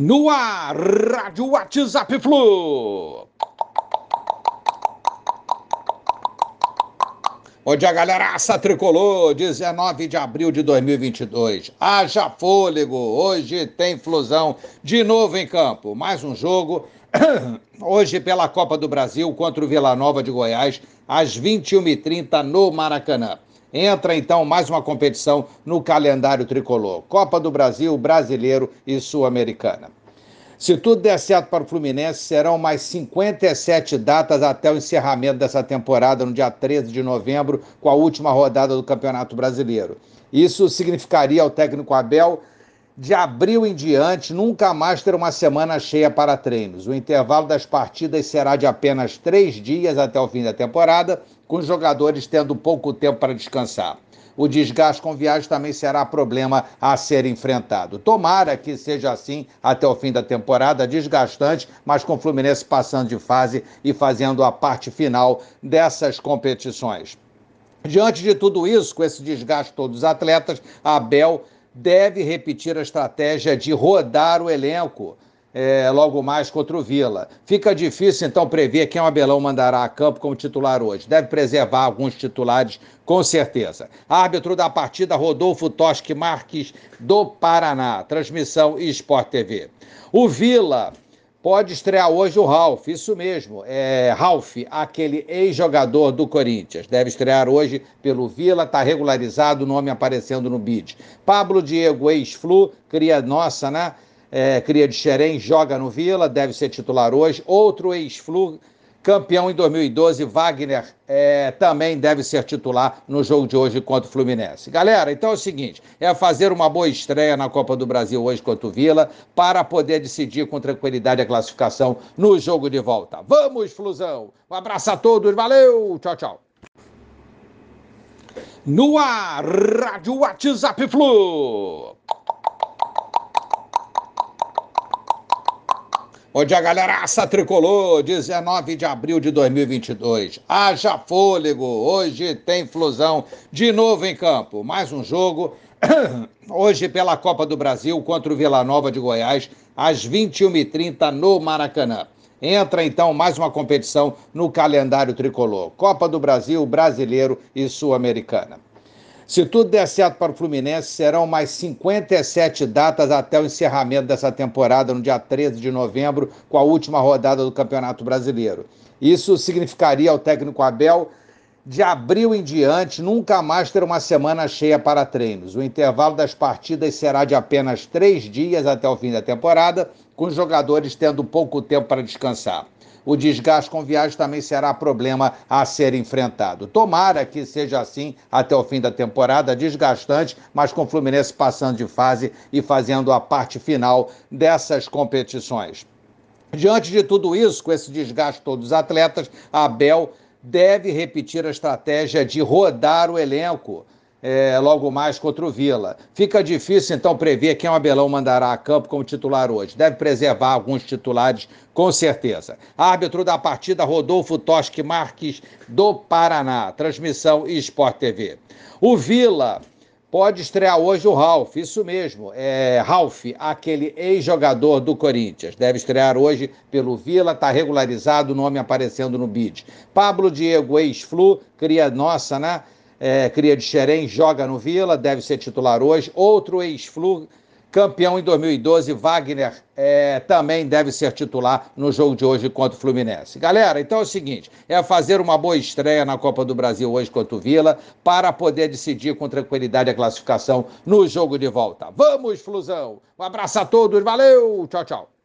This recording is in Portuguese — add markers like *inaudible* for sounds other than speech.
No ar, Rádio WhatsApp Flu. Bom dia, galeraça tricolor, 19 de abril de 2022. Haja fôlego, hoje tem flusão de novo em campo. Mais um jogo, *coughs* hoje pela Copa do Brasil contra o Vila Nova de Goiás, às 21h30 no Maracanã. Entra então mais uma competição no calendário tricolor: Copa do Brasil, Brasileiro e Sul-Americana. Se tudo der certo para o Fluminense, serão mais 57 datas até o encerramento dessa temporada, no dia 13 de novembro, com a última rodada do Campeonato Brasileiro. Isso significaria ao técnico Abel, de abril em diante, nunca mais ter uma semana cheia para treinos. O intervalo das partidas será de apenas três dias até o fim da temporada, com os jogadores tendo pouco tempo para descansar o desgaste com viagem também será problema a ser enfrentado. Tomara que seja assim até o fim da temporada, desgastante, mas com o Fluminense passando de fase e fazendo a parte final dessas competições. Diante de tudo isso, com esse desgaste todos os atletas, Abel deve repetir a estratégia de rodar o elenco é, logo mais contra o Vila. Fica difícil, então, prever quem o Abelão mandará a campo como titular hoje. Deve preservar alguns titulares, com certeza. Árbitro da partida, Rodolfo Toschi Marques, do Paraná. Transmissão Sport TV. O Vila pode estrear hoje o Ralf, isso mesmo, é Ralf, aquele ex-jogador do Corinthians. Deve estrear hoje pelo Vila, está regularizado, o nome aparecendo no bid. Pablo Diego, ex-Flu, cria nossa, né? é, cria de Xerém, joga no Vila, deve ser titular hoje. Outro ex-Flu, campeão em 2012, Wagner, é, também deve ser titular no jogo de hoje contra o Fluminense. Galera, então é o seguinte: é fazer uma boa estreia na Copa do Brasil hoje contra o Vila, para poder decidir com tranquilidade a classificação no jogo de volta. Vamos, Flusão! Um abraço a todos, valeu! Tchau, tchau! No ar, Rádio WhatsApp Flu! Bom dia, galeraça tricolor, 19 de abril de 2022. Haja fôlego, hoje tem flusão de novo em campo. Mais um jogo, *clears throat* hoje pela Copa do Brasil contra o Vila Nova de Goiás, às 21h30 no Maracanã. Entra então mais uma competição no calendário tricolor: Copa do Brasil, Brasileiro e Sul-Americana. Se tudo der certo para o Fluminense, serão mais 57 datas até o encerramento dessa temporada, no dia 13 de novembro, com a última rodada do Campeonato Brasileiro. Isso significaria ao técnico Abel, de abril em diante, nunca mais ter uma semana cheia para treinos. O intervalo das partidas será de apenas três dias até o fim da temporada, com os jogadores tendo pouco tempo para descansar o desgaste com viagem também será problema a ser enfrentado. Tomara que seja assim até o fim da temporada, desgastante, mas com o Fluminense passando de fase e fazendo a parte final dessas competições. Diante de tudo isso, com esse desgaste todos os atletas, a Abel deve repetir a estratégia de rodar o elenco é, logo mais contra o Vila. Fica difícil, então, prever quem o Abelão mandará a campo como titular hoje. Deve preservar alguns titulares, com certeza. Árbitro da partida, Rodolfo Toschi Marques, do Paraná. Transmissão Sport TV. O Vila pode estrear hoje o Ralf, isso mesmo, é Ralf, aquele ex-jogador do Corinthians. Deve estrear hoje pelo Vila, está regularizado, o nome aparecendo no bid. Pablo Diego, ex-Flu, cria nossa, né? É, cria de Xerém, joga no Vila, deve ser titular hoje. Outro ex-Flu, campeão em 2012, Wagner, é, também deve ser titular no jogo de hoje contra o Fluminense. Galera, então é o seguinte: é fazer uma boa estreia na Copa do Brasil hoje contra o Vila, para poder decidir com tranquilidade a classificação no jogo de volta. Vamos, Flusão! Um abraço a todos, valeu! Tchau, tchau!